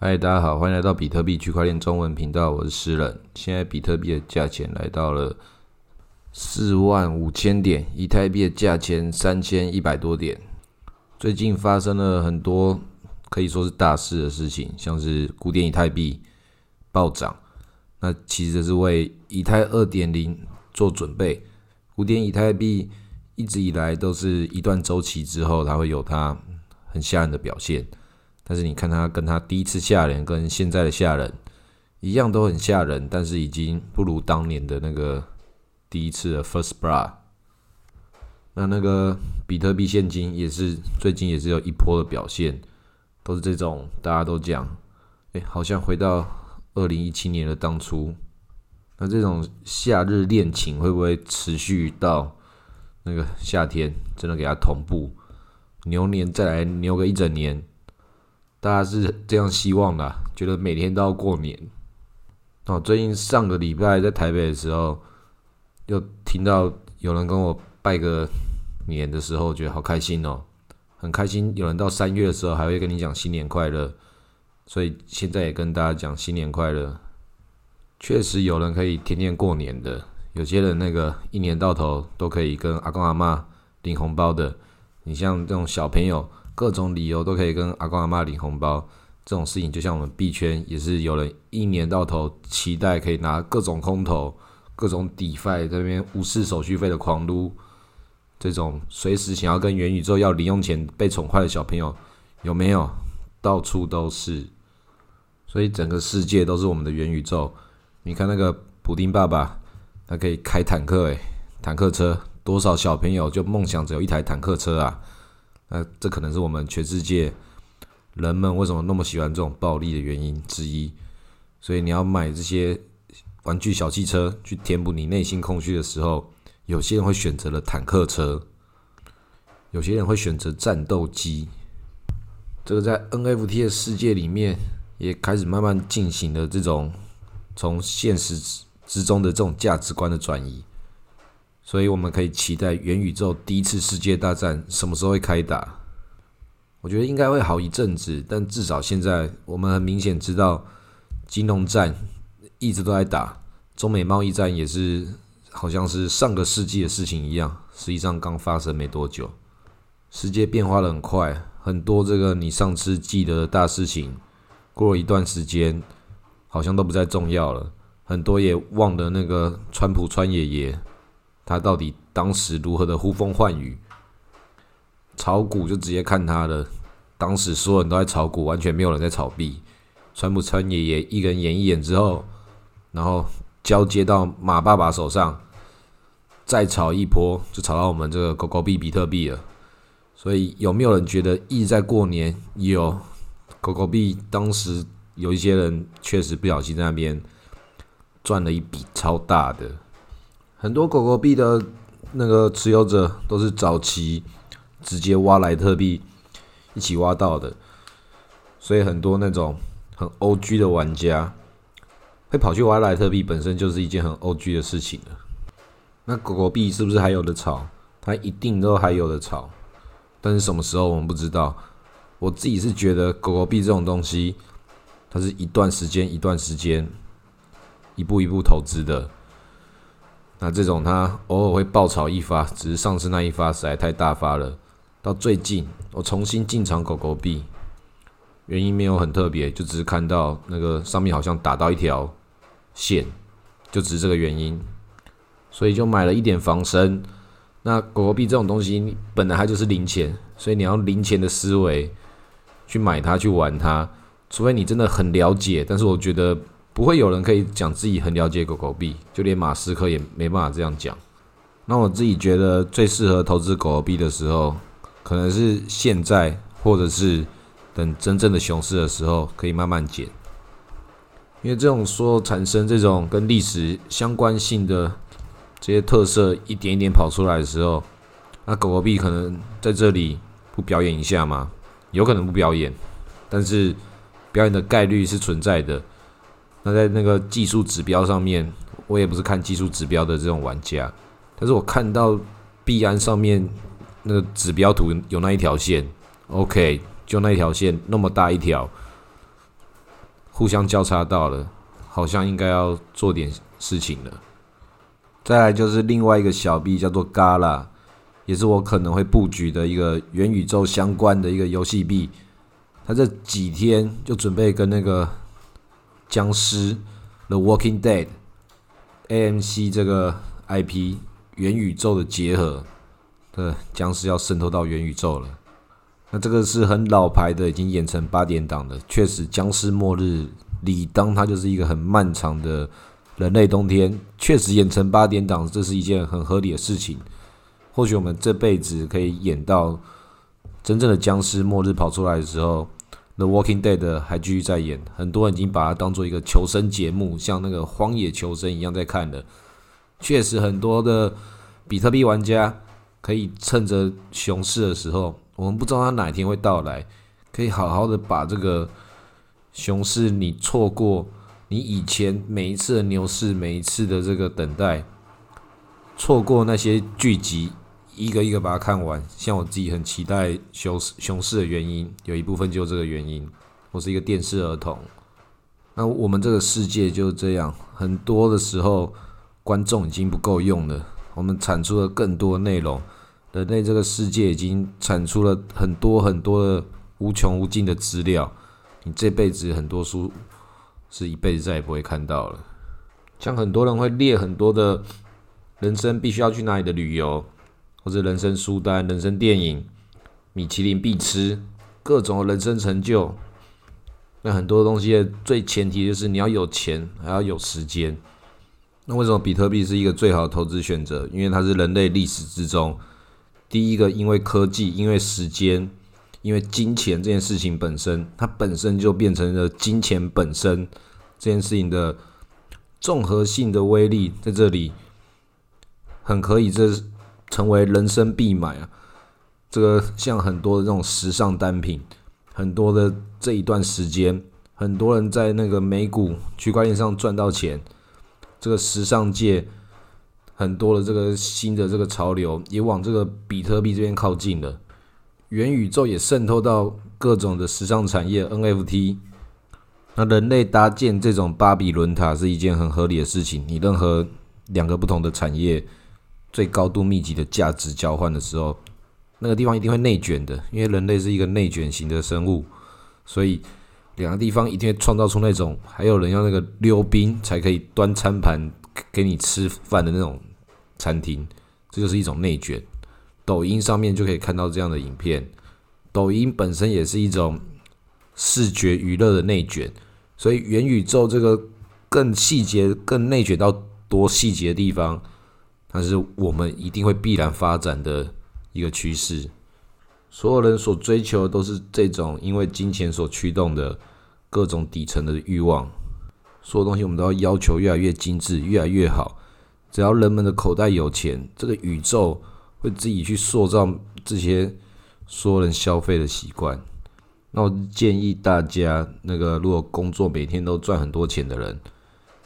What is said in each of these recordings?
嗨，大家好，欢迎来到比特币区块链中文频道，我是诗人。现在比特币的价钱来到了四万五千点，以太币的价钱三千一百多点。最近发生了很多可以说是大事的事情，像是古典以太币暴涨，那其实是为以太二点零做准备。古典以太币一直以来都是一段周期之后，它会有它很吓人的表现。但是你看他跟他第一次吓人，跟现在的吓人一样，都很吓人，但是已经不如当年的那个第一次的 First Bra。那那个比特币现金也是最近也是有一波的表现，都是这种大家都讲，哎，好像回到二零一七年的当初。那这种夏日恋情会不会持续到那个夏天？真的给它同步牛年再来牛个一整年？大家是这样希望的，觉得每天都要过年。哦，最近上个礼拜在台北的时候，又听到有人跟我拜个年的时候，觉得好开心哦，很开心。有人到三月的时候还会跟你讲新年快乐，所以现在也跟大家讲新年快乐。确实有人可以天天过年的，有些人那个一年到头都可以跟阿公阿妈领红包的。你像这种小朋友。各种理由都可以跟阿公阿妈领红包，这种事情就像我们币圈也是有人一年到头期待可以拿各种空投、各种底费这边无视手续费的狂撸，这种随时想要跟元宇宙要零用钱被宠坏的小朋友有没有？到处都是，所以整个世界都是我们的元宇宙。你看那个普丁爸爸，他可以开坦克诶，坦克车，多少小朋友就梦想着有一台坦克车啊！那这可能是我们全世界人们为什么那么喜欢这种暴力的原因之一。所以你要买这些玩具小汽车去填补你内心空虚的时候，有些人会选择了坦克车，有些人会选择战斗机。这个在 NFT 的世界里面也开始慢慢进行了这种从现实之中的这种价值观的转移。所以我们可以期待元宇宙第一次世界大战什么时候会开打？我觉得应该会好一阵子，但至少现在我们很明显知道，金融战一直都在打，中美贸易战也是好像是上个世纪的事情一样，实际上刚发生没多久。世界变化的很快，很多这个你上次记得的大事情，过了一段时间好像都不再重要了，很多也忘了那个川普川爷爷。他到底当时如何的呼风唤雨？炒股就直接看他的，当时所有人都在炒股，完全没有人在炒币。川普川爷爷一个人演一演之后，然后交接到马爸爸手上，再炒一波，就炒到我们这个狗狗币比特币了。所以有没有人觉得意在过年？有，狗狗币当时有一些人确实不小心在那边赚了一笔超大的。很多狗狗币的那个持有者都是早期直接挖莱特币一起挖到的，所以很多那种很 O G 的玩家会跑去挖莱特币，本身就是一件很 O G 的事情了。那狗狗币是不是还有的炒？它一定都还有的炒，但是什么时候我们不知道。我自己是觉得狗狗币这种东西，它是一段时间一段时间一步一步投资的。那这种它偶尔会爆炒一发，只是上次那一发实在太大发了。到最近我重新进场狗狗币，原因没有很特别，就只是看到那个上面好像打到一条线，就只是这个原因，所以就买了一点防身。那狗狗币这种东西本来它就是零钱，所以你要零钱的思维去买它去玩它，除非你真的很了解。但是我觉得。不会有人可以讲自己很了解狗狗币，就连马斯克也没办法这样讲。那我自己觉得最适合投资狗狗币的时候，可能是现在，或者是等真正的熊市的时候，可以慢慢减。因为这种说产生这种跟历史相关性的这些特色一点一点跑出来的时候，那狗狗币可能在这里不表演一下吗？有可能不表演，但是表演的概率是存在的。那在那个技术指标上面，我也不是看技术指标的这种玩家，但是我看到币安上面那个指标图有那一条线，OK，就那一条线那么大一条，互相交叉到了，好像应该要做点事情了。再来就是另外一个小币叫做 Gala，也是我可能会布局的一个元宇宙相关的一个游戏币。它这几天就准备跟那个僵尸 The Walking Dead AMC 这个 IP 元宇宙的结合，对僵尸要渗透到元宇宙了。那这个是很老牌的，已经演成八点档的。确实，僵尸末日理当它就是一个很漫长的人类冬天。确实演成八点档，这是一件很合理的事情。或许我们这辈子可以演到真正的僵尸末日跑出来的时候。The Walking Dead 还继续在演，很多人已经把它当做一个求生节目，像那个《荒野求生》一样在看的。确实，很多的比特币玩家可以趁着熊市的时候，我们不知道它哪天会到来，可以好好的把这个熊市你错过，你以前每一次的牛市，每一次的这个等待，错过那些聚集。一个一个把它看完，像我自己很期待熊熊市的原因，有一部分就是这个原因。我是一个电视儿童，那我们这个世界就是这样，很多的时候观众已经不够用了，我们产出了更多内容，人类这个世界已经产出了很多很多的无穷无尽的资料，你这辈子很多书是一辈子再也不会看到了。像很多人会列很多的人生必须要去哪里的旅游。或者人生书单、人生电影、米其林必吃、各种人生成就，那很多东西的最前提就是你要有钱，还要有时间。那为什么比特币是一个最好的投资选择？因为它是人类历史之中第一个因为科技、因为时间、因为金钱这件事情本身，它本身就变成了金钱本身这件事情的综合性的威力，在这里很可以这。成为人生必买啊！这个像很多的这种时尚单品，很多的这一段时间，很多人在那个美股区块链上赚到钱。这个时尚界很多的这个新的这个潮流也往这个比特币这边靠近了。元宇宙也渗透到各种的时尚产业，NFT。那人类搭建这种巴比伦塔是一件很合理的事情。你任何两个不同的产业。最高度密集的价值交换的时候，那个地方一定会内卷的，因为人类是一个内卷型的生物，所以两个地方一定会创造出那种还有人要那个溜冰才可以端餐盘给你吃饭的那种餐厅，这就是一种内卷。抖音上面就可以看到这样的影片，抖音本身也是一种视觉娱乐的内卷，所以元宇宙这个更细节、更内卷到多细节的地方。但是我们一定会必然发展的一个趋势，所有人所追求的都是这种因为金钱所驱动的各种底层的欲望。所有东西我们都要要求越来越精致，越来越好。只要人们的口袋有钱，这个宇宙会自己去塑造这些所有人消费的习惯。那我建议大家，那个如果工作每天都赚很多钱的人，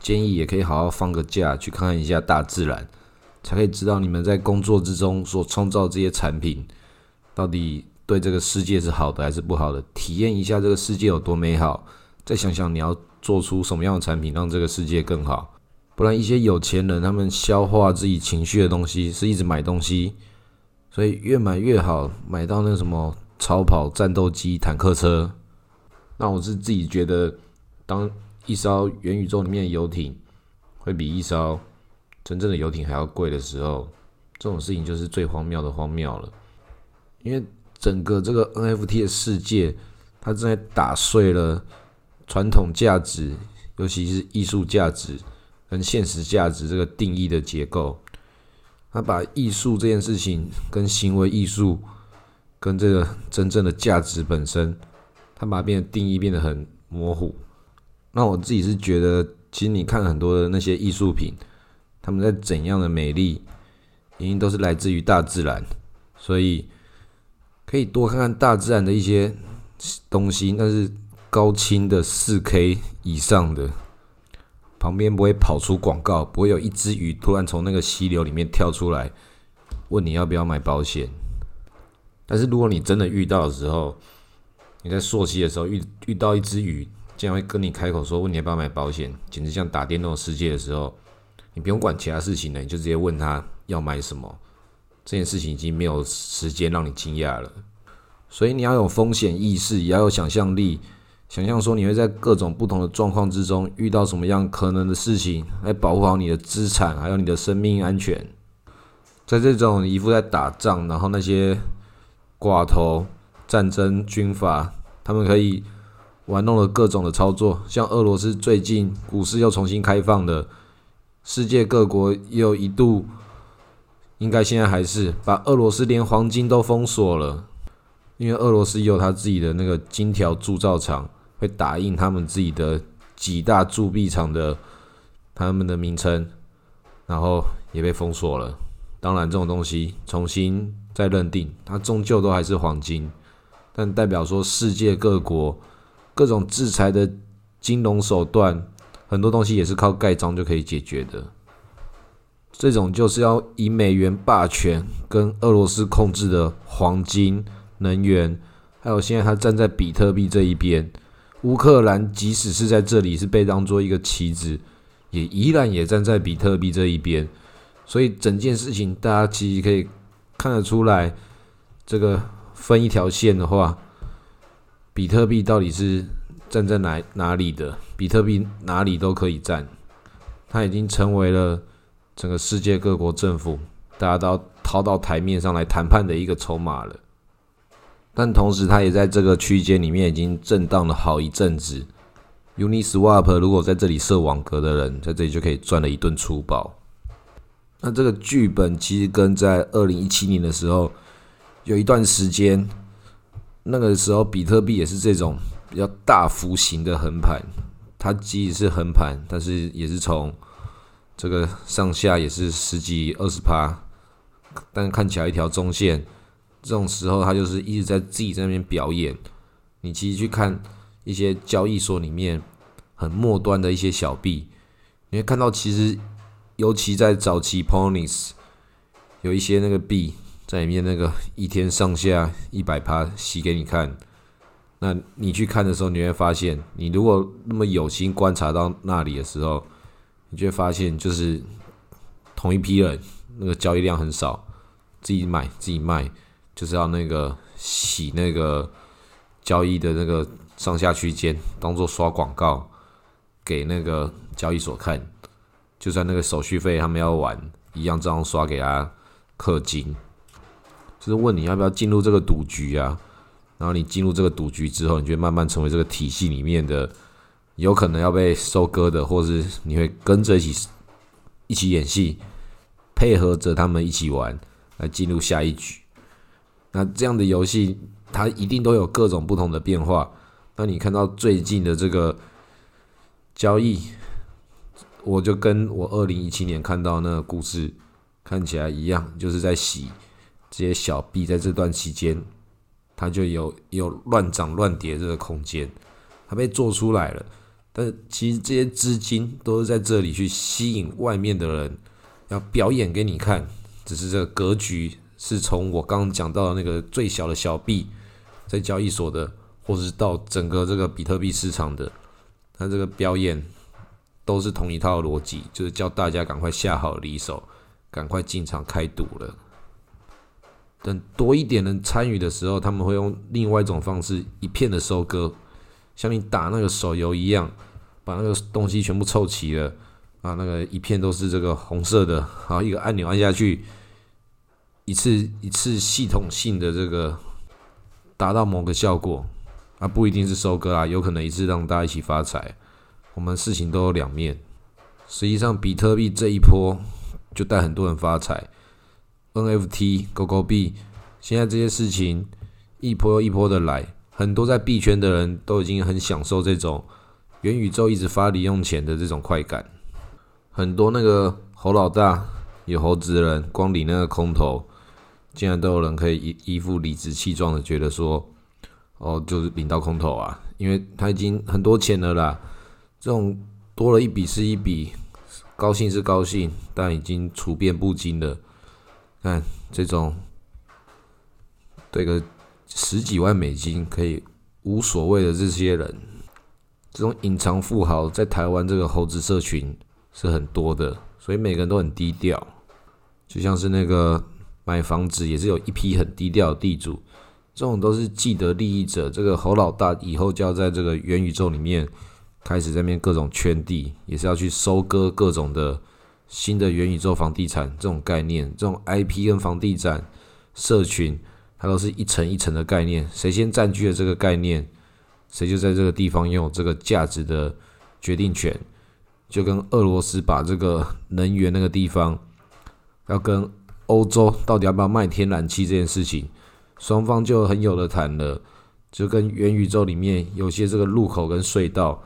建议也可以好好放个假，去看看一下大自然。才可以知道你们在工作之中所创造这些产品，到底对这个世界是好的还是不好的？体验一下这个世界有多美好，再想想你要做出什么样的产品让这个世界更好。不然，一些有钱人他们消化自己情绪的东西是一直买东西，所以越买越好，买到那什么超跑、战斗机、坦克车。那我是自己觉得，当一艘元宇宙里面的游艇会比一艘。真正的游艇还要贵的时候，这种事情就是最荒谬的荒谬了。因为整个这个 NFT 的世界，它正在打碎了传统价值，尤其是艺术价值跟现实价值这个定义的结构。它把艺术这件事情跟行为艺术跟这个真正的价值本身，它把变得定义变得很模糊。那我自己是觉得，其实你看很多的那些艺术品。他们在怎样的美丽，原因都是来自于大自然，所以可以多看看大自然的一些东西。那是高清的四 K 以上的，旁边不会跑出广告，不会有一只鱼突然从那个溪流里面跳出来问你要不要买保险。但是如果你真的遇到的时候，你在溯溪的时候遇遇到一只鱼竟然会跟你开口说问你要不要买保险，简直像打电动世界的时候，你不用管其他事情了，你就直接问他要买什么。这件事情已经没有时间让你惊讶了，所以你要有风险意识，也要有想象力，想象说你会在各种不同的状况之中遇到什么样可能的事情，来保护好你的资产，还有你的生命安全。在这种一副在打仗，然后那些寡头、战争、军阀，他们可以玩弄了各种的操作，像俄罗斯最近股市又重新开放的，世界各国也有一度。应该现在还是把俄罗斯连黄金都封锁了，因为俄罗斯有他自己的那个金条铸造厂，会打印他们自己的几大铸币厂的他们的名称，然后也被封锁了。当然，这种东西重新再认定，它终究都还是黄金，但代表说世界各国各种制裁的金融手段，很多东西也是靠盖章就可以解决的。这种就是要以美元霸权跟俄罗斯控制的黄金、能源，还有现在他站在比特币这一边，乌克兰即使是在这里是被当做一个棋子，也依然也站在比特币这一边。所以整件事情大家其实可以看得出来，这个分一条线的话，比特币到底是站在哪哪里的？比特币哪里都可以站，它已经成为了。整个世界各国政府，大家都掏到台面上来谈判的一个筹码了。但同时，它也在这个区间里面已经震荡了好一阵子。Uniswap 如果在这里设网格的人，在这里就可以赚了一顿粗暴。那这个剧本其实跟在二零一七年的时候有一段时间，那个时候比特币也是这种比较大幅型的横盘。它即使是横盘，但是也是从这个上下也是十几二十趴，但看起来一条中线，这种时候它就是一直在自己在那边表演。你其实去看一些交易所里面很末端的一些小币，你会看到其实尤其在早期 Ponies 有一些那个币在里面，那个一天上下一百趴洗给你看。那你去看的时候，你会发现，你如果那么有心观察到那里的时候。你就会发现，就是同一批人，那个交易量很少，自己买自己卖，就是要那个洗那个交易的那个上下区间，当做刷广告给那个交易所看，就算那个手续费他们要玩一样，这样刷给他氪金，就是问你要不要进入这个赌局啊？然后你进入这个赌局之后，你就慢慢成为这个体系里面的。有可能要被收割的，或是你会跟着一起一起演戏，配合着他们一起玩，来进入下一局。那这样的游戏，它一定都有各种不同的变化。那你看到最近的这个交易，我就跟我二零一七年看到那个故事看起来一样，就是在洗这些小币，在这段期间，它就有有乱涨乱跌这个空间，它被做出来了。但其实这些资金都是在这里去吸引外面的人，要表演给你看。只是这个格局是从我刚刚讲到的那个最小的小币，在交易所的，或者是到整个这个比特币市场的，它这个表演都是同一套逻辑，就是叫大家赶快下好离手，赶快进场开赌了。等多一点人参与的时候，他们会用另外一种方式，一片的收割。像你打那个手游一样，把那个东西全部凑齐了啊，那个一片都是这个红色的，好一个按钮按下去，一次一次系统性的这个达到某个效果啊，不一定是收割啊，有可能一次让大家一起发财。我们事情都有两面，实际上比特币这一波就带很多人发财，NFT、狗狗币，现在这些事情一波又一波的来。很多在币圈的人都已经很享受这种元宇宙一直发零用钱的这种快感。很多那个猴老大有猴子的人，光领那个空头，竟然都有人可以一一副理直气壮的觉得说：“哦，就是领到空头啊，因为他已经很多钱了啦。”这种多了一笔是一笔，高兴是高兴，但已经处变不惊了。看这种，对个。十几万美金可以无所谓的这些人，这种隐藏富豪在台湾这个猴子社群是很多的，所以每个人都很低调。就像是那个买房子也是有一批很低调的地主，这种都是既得利益者。这个侯老大以后就要在这个元宇宙里面开始在面各种圈地，也是要去收割各种的新的元宇宙房地产这种概念，这种 IP 跟房地产社群，它都是一层一层的概念，谁先占据了这个概念，谁就在这个地方拥有这个价值的决定权。就跟俄罗斯把这个能源那个地方。要跟欧洲到底要不要卖天然气这件事情，双方就很有的谈了。就跟元宇宙里面有些这个路口跟隧道，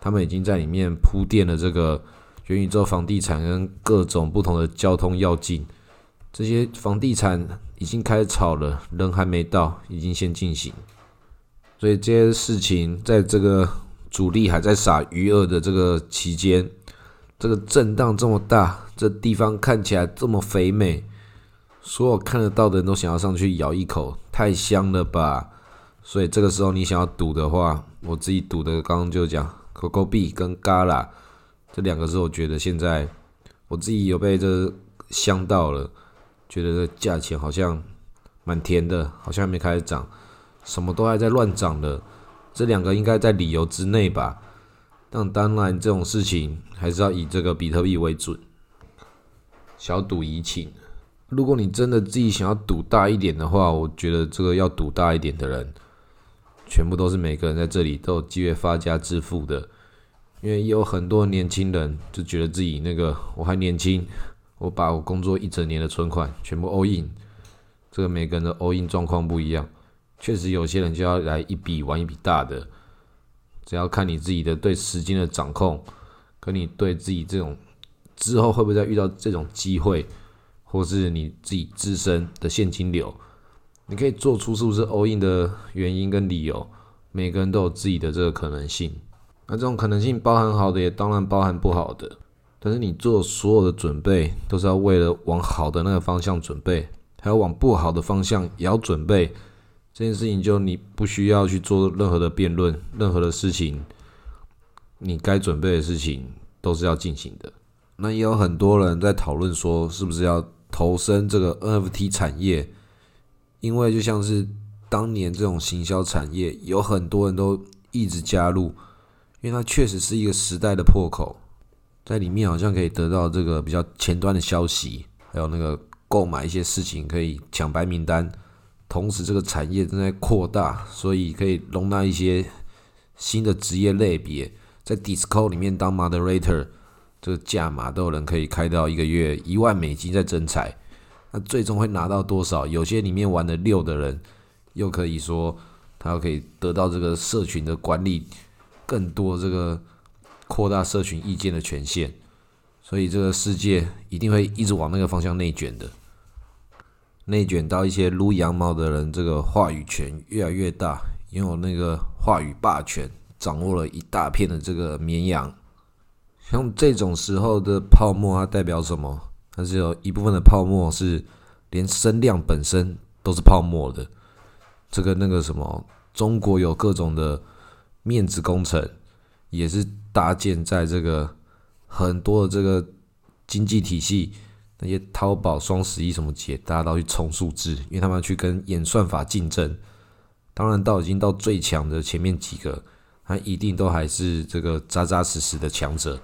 他们已经在里面铺垫了这个元宇宙房地产跟各种不同的交通要进。这些房地产已经开始炒了，人还没到，已经先进行。所以这些事情在这个主力还在撒余额的这个期间，这个震荡这么大。这地方看起来这么肥美，所有看得到的人都想要上去咬一口，太香了吧！所以这个时候你想要赌的话，我自己赌的刚刚就讲 Coco 币跟 Gala 这两个是我觉得现在我自己有被这香到了，觉得这价钱好像蛮甜的，好像还没开始涨，什么都还在乱涨的，这两个应该在理由之内吧？但当然这种事情还是要以这个比特币为准。小赌怡情。如果你真的自己想要赌大一点的话，我觉得这个要赌大一点的人，全部都是每个人在这里都有机会发家致富的。因为有很多年轻人就觉得自己那个我还年轻，我把我工作一整年的存款全部 all in。这个每个人的 all in 状况不一样，确实有些人就要来一笔玩一笔大的。只要看你自己的对时间的掌控，跟你对自己这种。之后会不会再遇到这种机会，或是你自己自身的现金流，你可以做出是不是 all in 的原因跟理由。每个人都有自己的这个可能性，那这种可能性包含好的，也当然包含不好的。但是你做所有的准备，都是要为了往好的那个方向准备，还有往不好的方向也要准备。这件事情就你不需要去做任何的辩论，任何的事情，你该准备的事情都是要进行的。那也有很多人在讨论说，是不是要投身这个 NFT 产业？因为就像是当年这种行销产业，有很多人都一直加入，因为它确实是一个时代的破口，在里面好像可以得到这个比较前端的消息，还有那个购买一些事情可以抢白名单。同时，这个产业正在扩大，所以可以容纳一些新的职业类别，在 d i s c o 里面当 Moderator。这个价码都有人可以开到一个月一万美金在增财，那最终会拿到多少？有些里面玩的六的人，又可以说他可以得到这个社群的管理更多这个扩大社群意见的权限，所以这个世界一定会一直往那个方向内卷的，内卷到一些撸羊毛的人，这个话语权越来越大，拥有那个话语霸权，掌握了一大片的这个绵羊。像这种时候的泡沫，它代表什么？它是有一部分的泡沫是连声量本身都是泡沫的。这个那个什么，中国有各种的面子工程，也是搭建在这个很多的这个经济体系，那些淘宝、双十一什么节，大家都去冲数字，因为他们要去跟演算法竞争。当然，到已经到最强的前面几个，他一定都还是这个扎扎实实的强者。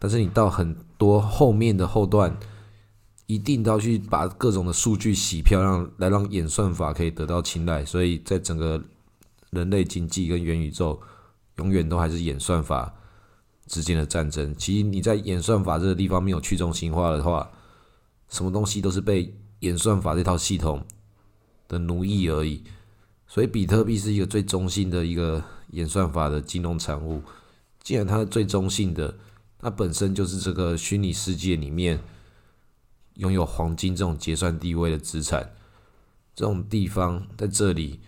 但是你到很多后面的后段，一定都要去把各种的数据洗漂亮，来让演算法可以得到青睐。所以在整个人类经济跟元宇宙，永远都还是演算法之间的战争。其实你在演算法这个地方没有去中心化的话，什么东西都是被演算法这套系统的奴役而已。所以比特币是一个最中性的一个演算法的金融产物。既然它是最中性的。它本身就是这个虚拟世界里面拥有黄金这种结算地位的资产，这种地方在这里，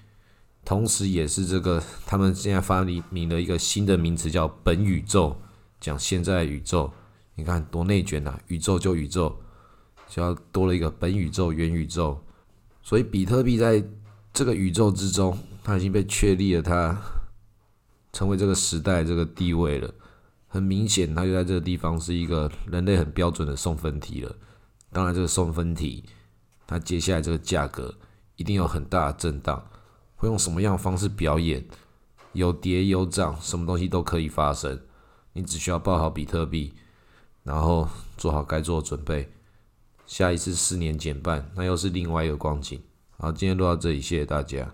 同时也是这个他们现在发明了一个新的名词叫本宇宙，讲现在宇宙，你看多内卷呐！宇宙就宇宙，就要多了一个本宇宙、元宇宙，所以比特币在这个宇宙之中，它已经被确立了它成为这个时代这个地位了。很明显，它就在这个地方是一个人类很标准的送分题了。当然，这个送分题，它接下来这个价格一定有很大的震荡，会用什么样的方式表演？有跌有涨，什么东西都可以发生。你只需要抱好比特币，然后做好该做的准备。下一次四年减半，那又是另外一个光景。好，今天录到这里，谢谢大家。